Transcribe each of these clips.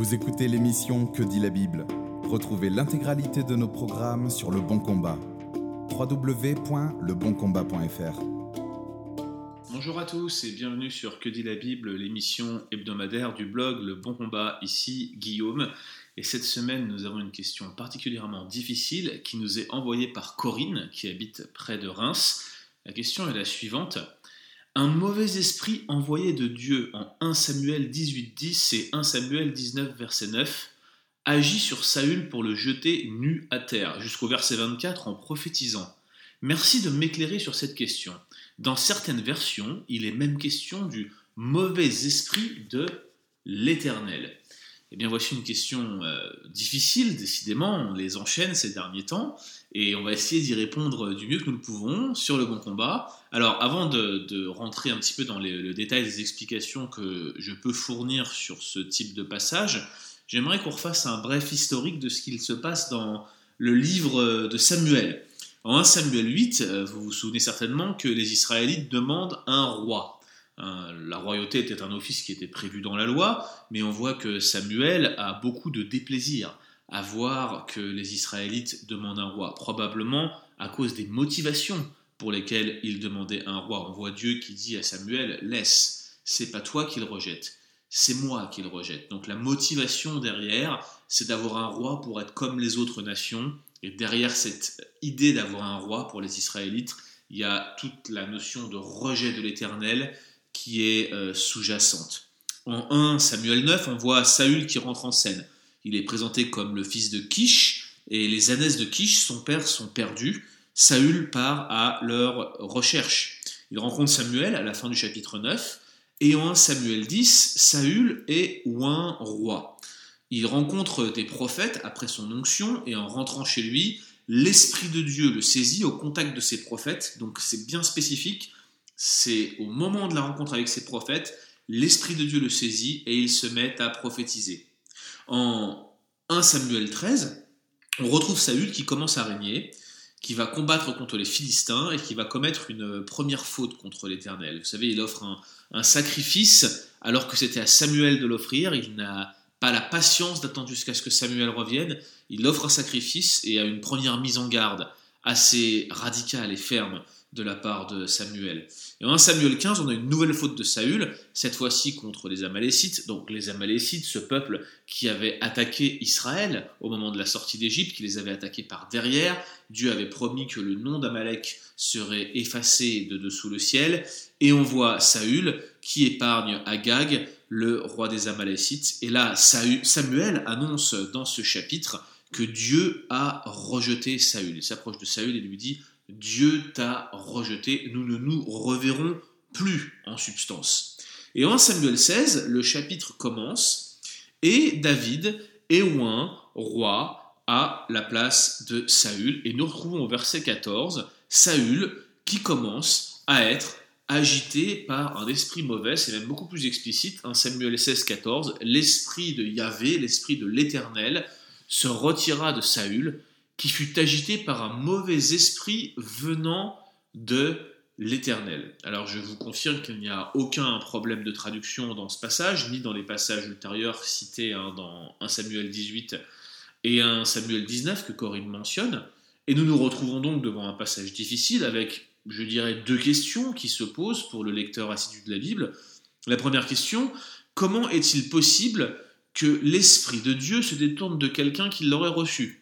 Vous écoutez l'émission Que dit la Bible Retrouvez l'intégralité de nos programmes sur Le Bon Combat. www.leboncombat.fr Bonjour à tous et bienvenue sur Que dit la Bible, l'émission hebdomadaire du blog Le Bon Combat, ici Guillaume. Et cette semaine, nous avons une question particulièrement difficile qui nous est envoyée par Corinne, qui habite près de Reims. La question est la suivante. Un mauvais esprit envoyé de Dieu en 1 Samuel 18, 10 et 1 Samuel 19, verset 9, agit sur Saül pour le jeter nu à terre, jusqu'au verset 24 en prophétisant. Merci de m'éclairer sur cette question. Dans certaines versions, il est même question du mauvais esprit de l'Éternel. Eh bien, voici une question euh, difficile, décidément, on les enchaîne ces derniers temps, et on va essayer d'y répondre du mieux que nous le pouvons sur le bon combat. Alors, avant de, rentrer un petit peu dans le détail des explications que je peux fournir sur ce type de passage, j'aimerais qu'on refasse un bref historique de ce qu'il se passe dans le livre de Samuel. En 1 Samuel 8, euh, vous vous souvenez certainement que les Israélites demandent un roi. Hein, la royauté était un office qui était prévu dans la loi, mais on voit que Samuel a beaucoup de déplaisir à voir que les Israélites demandent un roi, probablement à cause des motivations pour lesquelles ils demandaient un roi. On voit Dieu qui dit à Samuel Laisse, c'est pas toi qu'il rejette, c'est moi qu'il rejette. Donc la motivation derrière, c'est d'avoir un roi pour être comme les autres nations. Et derrière cette idée d'avoir un roi pour les Israélites, il y a toute la notion de rejet de l'éternel qui est euh, sous-jacente. En 1 Samuel 9, on voit Saül qui rentre en scène. Il est présenté comme le fils de Kish, et les ânesses de Kish, son père, sont perdus. Saül part à leur recherche. Il rencontre Samuel à la fin du chapitre 9, et en 1 Samuel 10, Saül est un roi. Il rencontre des prophètes après son onction, et en rentrant chez lui, l'Esprit de Dieu le saisit au contact de ces prophètes, donc c'est bien spécifique c'est au moment de la rencontre avec ces prophètes, l'Esprit de Dieu le saisit et il se met à prophétiser. En 1 Samuel 13, on retrouve Saül qui commence à régner, qui va combattre contre les Philistins et qui va commettre une première faute contre l'Éternel. Vous savez, il offre un, un sacrifice alors que c'était à Samuel de l'offrir. Il n'a pas la patience d'attendre jusqu'à ce que Samuel revienne. Il offre un sacrifice et a une première mise en garde assez radicale et ferme de la part de Samuel. Et en Samuel 15, on a une nouvelle faute de Saül, cette fois-ci contre les Amalécites. Donc les Amalécites, ce peuple qui avait attaqué Israël au moment de la sortie d'Égypte, qui les avait attaqués par derrière. Dieu avait promis que le nom d'Amalek serait effacé de dessous le ciel. Et on voit Saül qui épargne Agag, le roi des Amalécites. Et là, Samuel annonce dans ce chapitre que Dieu a rejeté Saül. Il s'approche de Saül et lui dit Dieu t'a rejeté, nous ne nous reverrons plus en substance. Et en Samuel 16, le chapitre commence, et David est roi à la place de Saül, et nous retrouvons au verset 14 Saül qui commence à être agité par un esprit mauvais, c'est même beaucoup plus explicite, en Samuel 16, 14, l'esprit de Yahvé, l'esprit de l'Éternel, se retira de Saül, qui fut agité par un mauvais esprit venant de l'Éternel. Alors je vous confirme qu'il n'y a aucun problème de traduction dans ce passage, ni dans les passages ultérieurs cités hein, dans 1 Samuel 18 et 1 Samuel 19 que Corinne mentionne. Et nous nous retrouvons donc devant un passage difficile avec, je dirais, deux questions qui se posent pour le lecteur assidu de la Bible. La première question, comment est-il possible que l'Esprit de Dieu se détourne de quelqu'un qui l'aurait reçu?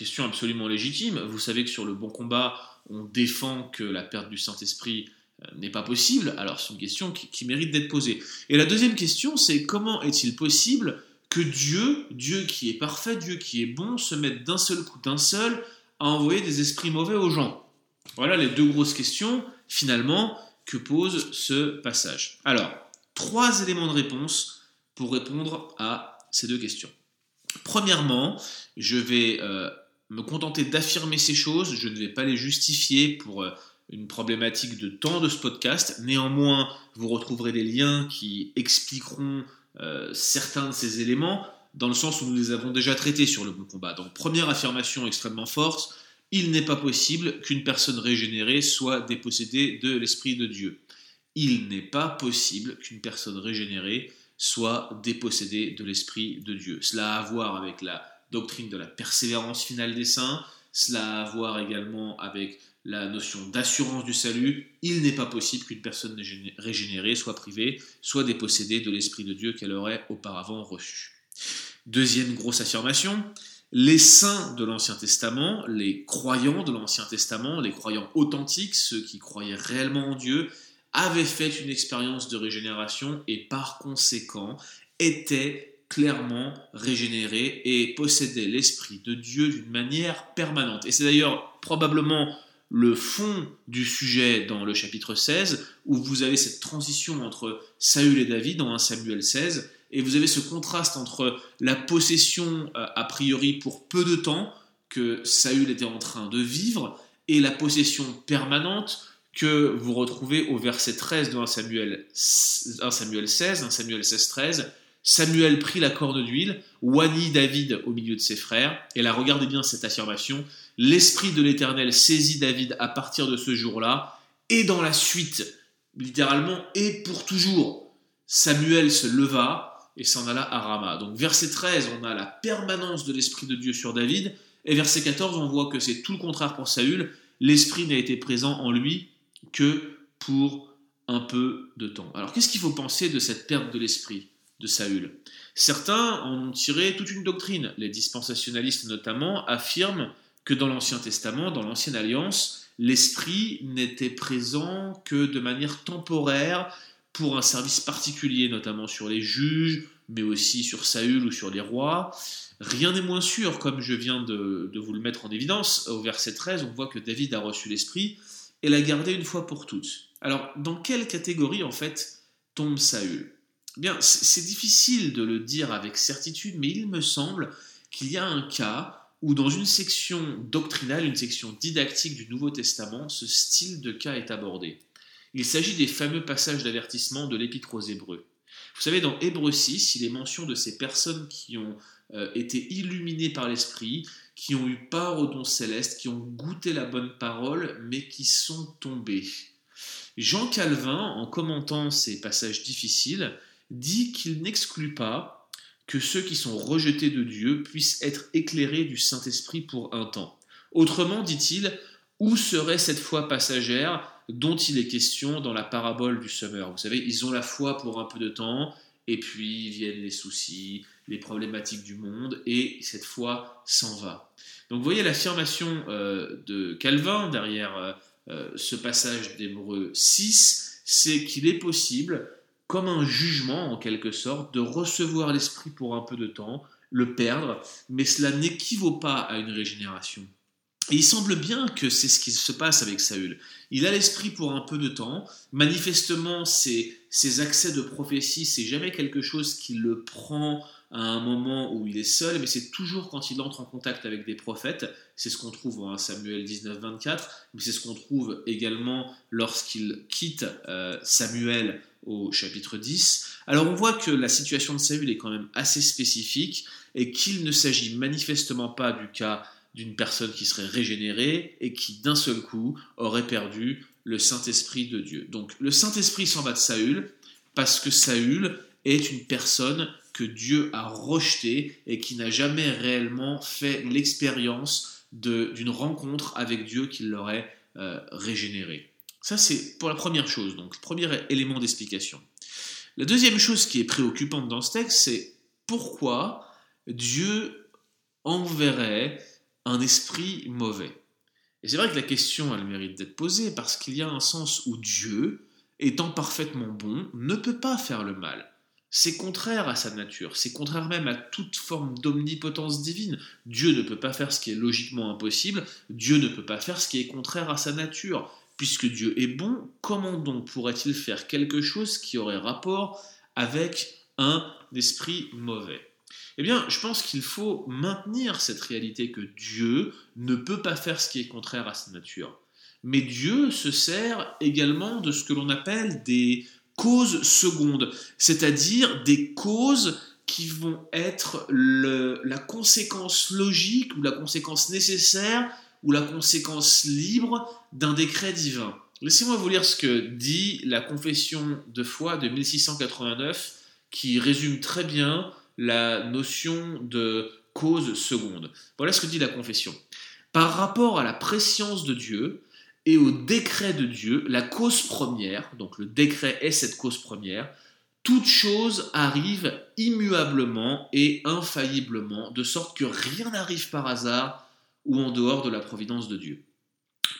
Question absolument légitime. Vous savez que sur le bon combat, on défend que la perte du Saint-Esprit euh, n'est pas possible. Alors c'est une question qui, mérite d'être posée. Et la deuxième question, c'est comment est-il possible que Dieu, Dieu qui est parfait, Dieu qui est bon, se mette d'un seul coup, d'un seul, à envoyer des esprits mauvais aux gens? Voilà les deux grosses questions, finalement, que pose ce passage. Alors, trois éléments de réponse pour répondre à ces deux questions. Premièrement, je vais euh, me contenter d'affirmer ces choses, je ne vais pas les justifier pour euh, une problématique de temps de ce podcast. Néanmoins, vous retrouverez des liens qui expliqueront euh, certains de ces éléments dans le sens où nous les avons déjà traités sur le bon combat. Donc première affirmation extrêmement forte, il n'est pas possible qu'une personne régénérée soit dépossédée de l'Esprit de Dieu. Il n'est pas possible qu'une personne régénérée soit dépossédé de l'Esprit de Dieu. Cela a à voir avec la doctrine de la persévérance finale des saints, cela a à voir également avec la notion d'assurance du salut. Il n'est pas possible qu'une personne régénérée soit privée, soit dépossédée de l'Esprit de Dieu qu'elle aurait auparavant reçu. Deuxième grosse affirmation, les saints de l'Ancien Testament, les croyants de l'Ancien Testament, les croyants authentiques, ceux qui croyaient réellement en Dieu, avaient fait une expérience de régénération et par conséquent étaient clairement régénérés et possédaient l'Esprit de Dieu d'une manière permanente. Et c'est d'ailleurs probablement le fond du sujet dans le chapitre 16, où vous avez cette transition entre Saül et David dans 1 Samuel 16, et vous avez ce contraste entre la possession euh, a priori pour peu de temps que Saül était en train de vivre et la possession permanente que vous retrouvez au verset 13 de 1 Samuel, 1 Samuel 16, 1 Samuel 16, 13. Samuel prit la corne d'huile, oignit David au milieu de ses frères, et là regardez bien cette affirmation, l'Esprit de l'Éternel saisit David à partir de ce jour-là, et dans la suite, littéralement, et pour toujours. Samuel se leva, et s'en alla à Rama. Donc verset 13, on a la permanence de l'Esprit de Dieu sur David, et verset 14, on voit que c'est tout le contraire pour Saül, l'Esprit n'a été présent en lui que pour un peu de temps. Alors qu'est-ce qu'il faut penser de cette perte de l'Esprit? De Saül Certains en ont tiré toute une doctrine, les dispensationalistes notamment affirment que dans l'Ancien Testament, dans l'Ancienne Alliance, l'Esprit n'était présent que de manière temporaire pour un service particulier, notamment sur les juges, mais aussi sur Saül ou sur les rois. Rien n'est moins sûr, comme je viens de, vous le mettre en évidence. Au verset 13, on voit que David a reçu l'Esprit et l'a gardé une fois pour toutes. Alors, dans quelle catégorie, en fait, tombe Saül? C'est difficile de le dire avec certitude, mais il me semble qu'il y a un cas où dans une section doctrinale, une section didactique du Nouveau Testament, ce style de cas est abordé. Il s'agit des fameux passages d'avertissement de l'Épître aux Hébreux. Vous savez, dans Hébreux 6, il est mention de ces personnes qui ont euh, été illuminées par l'Esprit, qui ont eu part au don céleste, qui ont goûté la bonne parole, mais qui sont tombées. Jean Calvin, en commentant ces passages difficiles, dit qu'il n'exclut pas que ceux qui sont rejetés de Dieu puissent être éclairés du Saint-Esprit pour un temps. Autrement, dit-il, où serait cette foi passagère dont il est question dans la parabole du semeur? Vous savez, ils ont la foi pour un peu de temps, et puis viennent les soucis, les problématiques du monde, et cette foi s'en va. Donc vous voyez l'affirmation euh, de Calvin derrière euh, euh, ce passage d'Hébreu 6, c'est qu'il est possible, comme un jugement en quelque sorte, de recevoir l'esprit pour un peu de temps, le perdre, mais cela n'équivaut pas à une régénération. Et il semble bien que c'est ce qui se passe avec Saül. Il a l'esprit pour un peu de temps. Manifestement, ses, accès de prophétie, c'est jamais quelque chose qui le prend à un moment où il est seul, mais c'est toujours quand il entre en contact avec des prophètes. C'est ce qu'on trouve en Samuel 19, 24, mais c'est ce qu'on trouve également lorsqu'il quitte euh, Samuel au chapitre 10. Alors on voit que la situation de Saül est quand même assez spécifique et qu'il ne s'agit manifestement pas du cas d'une personne qui serait régénérée et qui d'un seul coup aurait perdu le Saint-Esprit de Dieu. Donc le Saint-Esprit s'en va de Saül parce que Saül est une personne que Dieu a rejetée et qui n'a jamais réellement fait l'expérience d'une rencontre avec Dieu qui l'aurait euh, régénéré. Ça c'est pour la première chose, donc premier élément d'explication. La deuxième chose qui est préoccupante dans ce texte, c'est pourquoi Dieu enverrait un esprit mauvais Et c'est vrai que la question, elle mérite d'être posée parce qu'il y a un sens où Dieu, étant parfaitement bon, ne peut pas faire le mal. C'est contraire à sa nature, c'est contraire même à toute forme d'omnipotence divine. Dieu ne peut pas faire ce qui est logiquement impossible, Dieu ne peut pas faire ce qui est contraire à sa nature. Puisque Dieu est bon, comment donc pourrait-il faire quelque chose qui aurait rapport avec un esprit mauvais? Eh bien, je pense qu'il faut maintenir cette réalité que Dieu ne peut pas faire ce qui est contraire à sa nature. Mais Dieu se sert également de ce que l'on appelle des causes secondes, c'est-à-dire des causes qui vont être la conséquence logique ou la conséquence nécessaire ou la conséquence libre d'un décret divin. Laissez-moi vous lire ce que dit la confession de foi de 1689 qui résume très bien la notion de cause seconde. Voilà ce que dit la confession. Par rapport à la préscience de Dieu et au décret de Dieu, la cause première, donc le décret est cette cause première, toute chose arrive immuablement et infailliblement, de sorte que rien n'arrive par hasard ou en dehors de la providence de Dieu.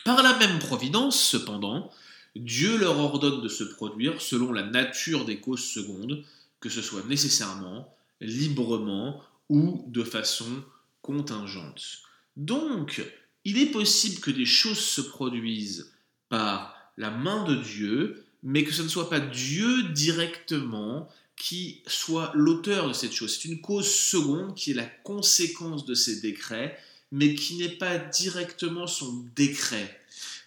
Par la même providence, cependant, Dieu leur ordonne de se produire selon la nature des causes secondes, que ce soit nécessairement, librement ou de façon contingente. Donc, il est possible que des choses se produisent par la main de Dieu, mais que ce ne soit pas Dieu directement qui soit l'auteur de cette chose. C'est une cause seconde qui est la conséquence de ces décrets, mais qui n'est pas directement son décret.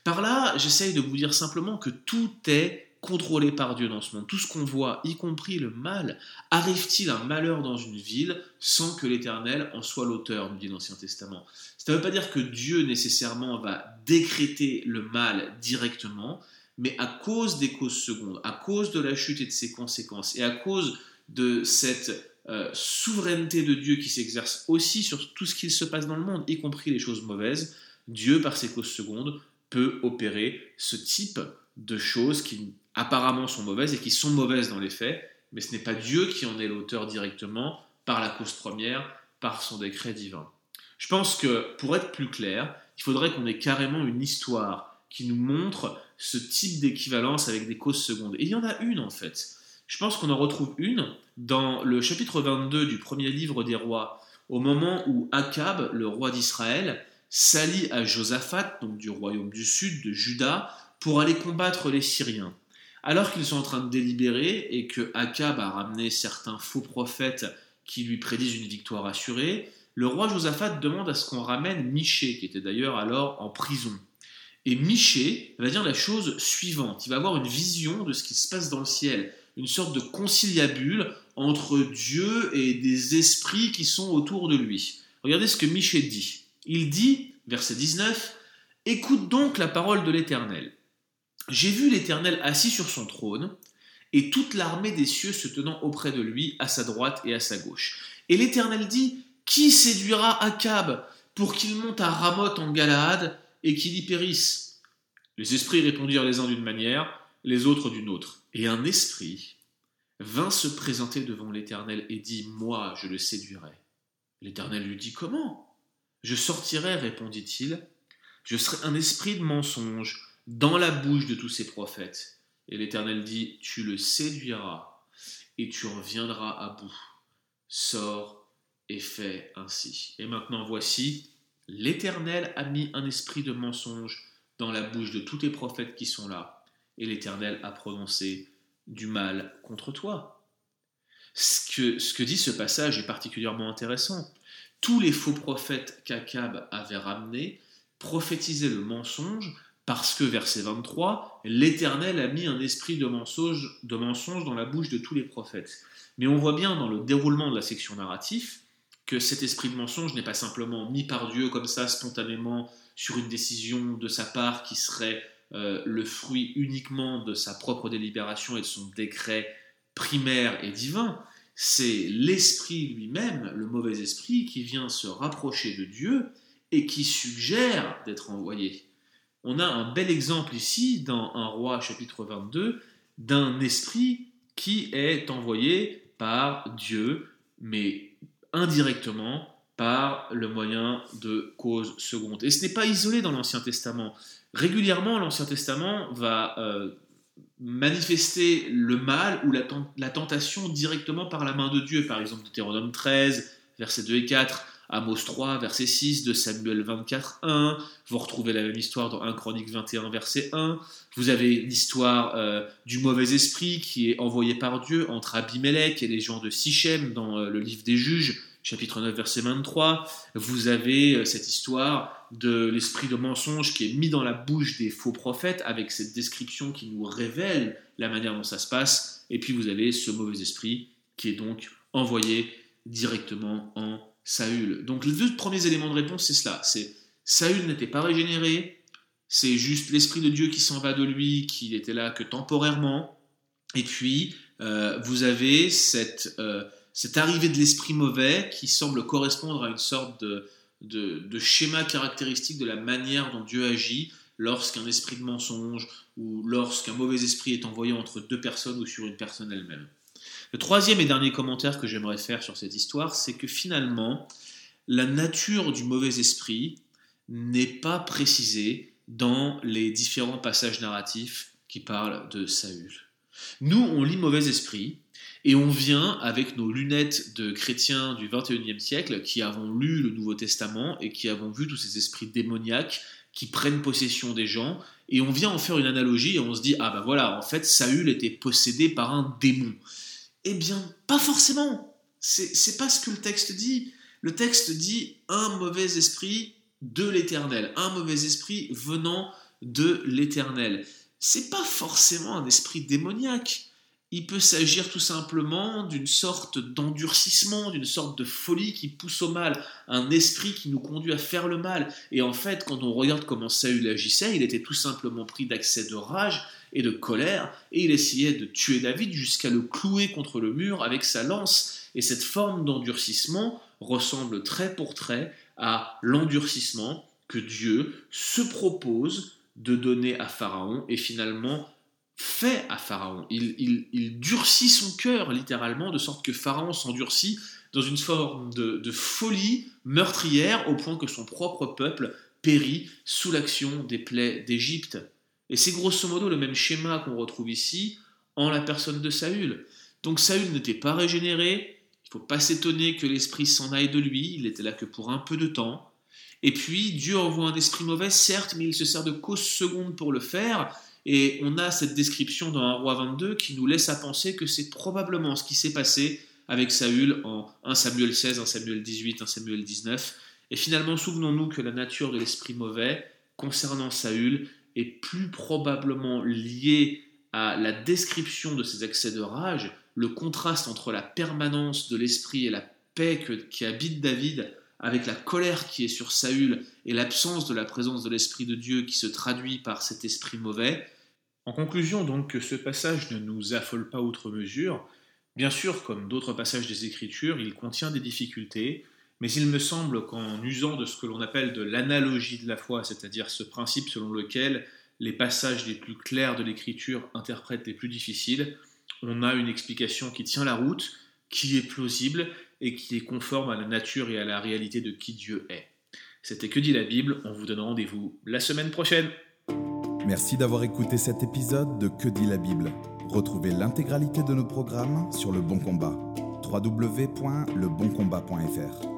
Par là, j'essaye de vous dire simplement que tout est contrôlé par Dieu dans ce monde. Tout ce qu'on voit, y compris le mal, arrive-t-il un malheur dans une ville sans que l'Éternel en soit l'auteur, nous dit l'Ancien Testament? Ça ne veut pas dire que Dieu nécessairement va décréter le mal directement, mais à cause des causes secondes, à cause de la chute et de ses conséquences, et à cause de cette euh, souveraineté de Dieu qui s'exerce aussi sur tout ce qu'il se passe dans le monde, y compris les choses mauvaises, Dieu, par ses causes secondes, peut opérer ce type de choses qui apparemment sont mauvaises et qui sont mauvaises dans les faits, mais ce n'est pas Dieu qui en est l'auteur directement par la cause première, par son décret divin. Je pense que pour être plus clair, il faudrait qu'on ait carrément une histoire qui nous montre ce type d'équivalence avec des causes secondes. Et il y en a une en fait. Je pense qu'on en retrouve une dans le chapitre 22 du premier livre des rois, au moment où Akab, le roi d'Israël, s'allie à Josaphat, donc du royaume du sud, de Juda, pour aller combattre les Syriens. Alors qu'ils sont en train de délibérer et que Akab a ramené certains faux prophètes qui lui prédisent une victoire assurée, le roi Josaphat demande à ce qu'on ramène Miché, qui était d'ailleurs alors en prison. Et Miché va dire la chose suivante. Il va avoir une vision de ce qui se passe dans le ciel, une sorte de conciliabule entre Dieu et des esprits qui sont autour de lui. Regardez ce que Miché dit. Il dit, verset 19, Écoute donc la parole de l'Éternel. J'ai vu l'Éternel assis sur son trône, et toute l'armée des cieux se tenant auprès de lui, à sa droite et à sa gauche. Et l'Éternel dit, Qui séduira Akab pour qu'il monte à Ramoth en Galaad et qu'il y périsse? Les esprits répondirent les uns d'une manière, les autres d'une autre. Et un esprit vint se présenter devant l'Éternel et dit, Moi, je le séduirai. L'Éternel lui dit, Comment? Je sortirai, répondit-il, je serai un esprit de mensonge dans la bouche de tous ces prophètes. Et l'Éternel dit, tu le séduiras et tu reviendras à bout. Sors et fais ainsi. Et maintenant voici, l'Éternel a mis un esprit de mensonge dans la bouche de tous les prophètes qui sont là. Et l'Éternel a prononcé du mal contre toi. Ce que, ce que dit ce passage est particulièrement intéressant tous les faux prophètes qu'Akab avait ramenés prophétisaient le mensonge parce que, verset 23, l'Éternel a mis un esprit de mensonge, de mensonge dans la bouche de tous les prophètes. Mais on voit bien dans le déroulement de la section narrative que cet esprit de mensonge n'est pas simplement mis par Dieu comme ça spontanément sur une décision de sa part qui serait euh, le fruit uniquement de sa propre délibération et de son décret primaire et divin, c'est l'esprit lui-même, le mauvais esprit, qui vient se rapprocher de Dieu et qui suggère d'être envoyé. On a un bel exemple ici dans un roi chapitre 22 d'un esprit qui est envoyé par Dieu, mais indirectement par le moyen de cause seconde. Et ce n'est pas isolé dans l'Ancien Testament. Régulièrement, l'Ancien Testament va euh, manifester le mal ou la, tentation directement par la main de Dieu. Par exemple, Deutéronome 13, versets 2 et 4, Amos 3, verset 6, de Samuel 24, 1. Vous retrouvez la même histoire dans 1 Chronique 21, verset 1. Vous avez l'histoire euh, du mauvais esprit qui est envoyé par Dieu entre Abimelech et les gens de Sichem dans euh, le livre des juges, chapitre 9, verset 23. Vous avez euh, cette histoire de l'esprit de mensonge qui est mis dans la bouche des faux prophètes avec cette description qui nous révèle la manière dont ça se passe. Et puis vous avez ce mauvais esprit qui est donc envoyé directement en Saül. Donc les deux premiers éléments de réponse, c'est cela. C'est Saül n'était pas régénéré, c'est juste l'esprit de Dieu qui s'en va de lui, qui était là que temporairement. Et puis, euh, vous avez cette, euh, cette arrivée de l'esprit mauvais qui semble correspondre à une sorte de, de schéma caractéristique de la manière dont Dieu agit lorsqu'un esprit de mensonge ou lorsqu'un mauvais esprit est envoyé entre deux personnes ou sur une personne elle-même. Le troisième et dernier commentaire que j'aimerais faire sur cette histoire, c'est que finalement, la nature du mauvais esprit n'est pas précisée dans les différents passages narratifs qui parlent de Saül. Nous, on lit mauvais esprit et on vient avec nos lunettes de chrétiens du 21e siècle qui avons lu le Nouveau Testament et qui avons vu tous ces esprits démoniaques qui prennent possession des gens et on vient en faire une analogie et on se dit ah ben voilà en fait Saül était possédé par un démon. Eh bien pas forcément. C'est pas ce que le texte dit. Le texte dit un mauvais esprit de l'Éternel, un mauvais esprit venant de l'Éternel. C'est pas forcément un esprit démoniaque. Il peut s'agir tout simplement d'une sorte d'endurcissement, d'une sorte de folie qui pousse au mal, un esprit qui nous conduit à faire le mal. Et en fait, quand on regarde comment Saül agissait, il était tout simplement pris d'accès de rage et de colère, et il essayait de tuer David jusqu'à le clouer contre le mur avec sa lance. Et cette forme d'endurcissement ressemble trait pour trait à l'endurcissement que Dieu se propose de donner à Pharaon et finalement fait à Pharaon. Il, durcit son cœur littéralement de sorte que Pharaon s'endurcit dans une forme de, de, folie meurtrière au point que son propre peuple périt sous l'action des plaies d'Égypte. Et c'est grosso modo le même schéma qu'on retrouve ici en la personne de Saül. Donc Saül n'était pas régénéré, faut pas s'étonner que l'esprit s'en aille de lui, il était là que pour un peu de temps. Et puis Dieu envoie un esprit mauvais, certes, mais il se sert de cause seconde pour le faire. Et on a cette description dans 1 roi 22 qui nous laisse à penser que c'est probablement ce qui s'est passé avec Saül en 1 Samuel 16, 1 Samuel 18, 1 Samuel 19. Et finalement, souvenons-nous que la nature de l'esprit mauvais concernant Saül est plus probablement liée à la description de ses accès de rage le contraste entre la permanence de l'esprit et la paix qui habite David avec la colère qui est sur Saül et l'absence de la présence de l'Esprit de Dieu qui se traduit par cet esprit mauvais. En conclusion donc que ce passage ne nous affole pas outre mesure, bien sûr comme d'autres passages des Écritures, il contient des difficultés, mais il me semble qu'en usant de ce que l'on appelle de l'analogie de la foi, c'est-à-dire ce principe selon lequel les passages les plus clairs de l'Écriture interprètent les plus difficiles, on a une explication qui tient la route, qui est plausible et qui est conforme à la nature et à la réalité de qui Dieu est. C'était Que dit la Bible? On vous donne rendez-vous la semaine prochaine. Merci d'avoir écouté cet épisode de Que dit la Bible? Retrouvez l'intégralité de nos programmes sur Le Bon Combat. www.leboncombat.fr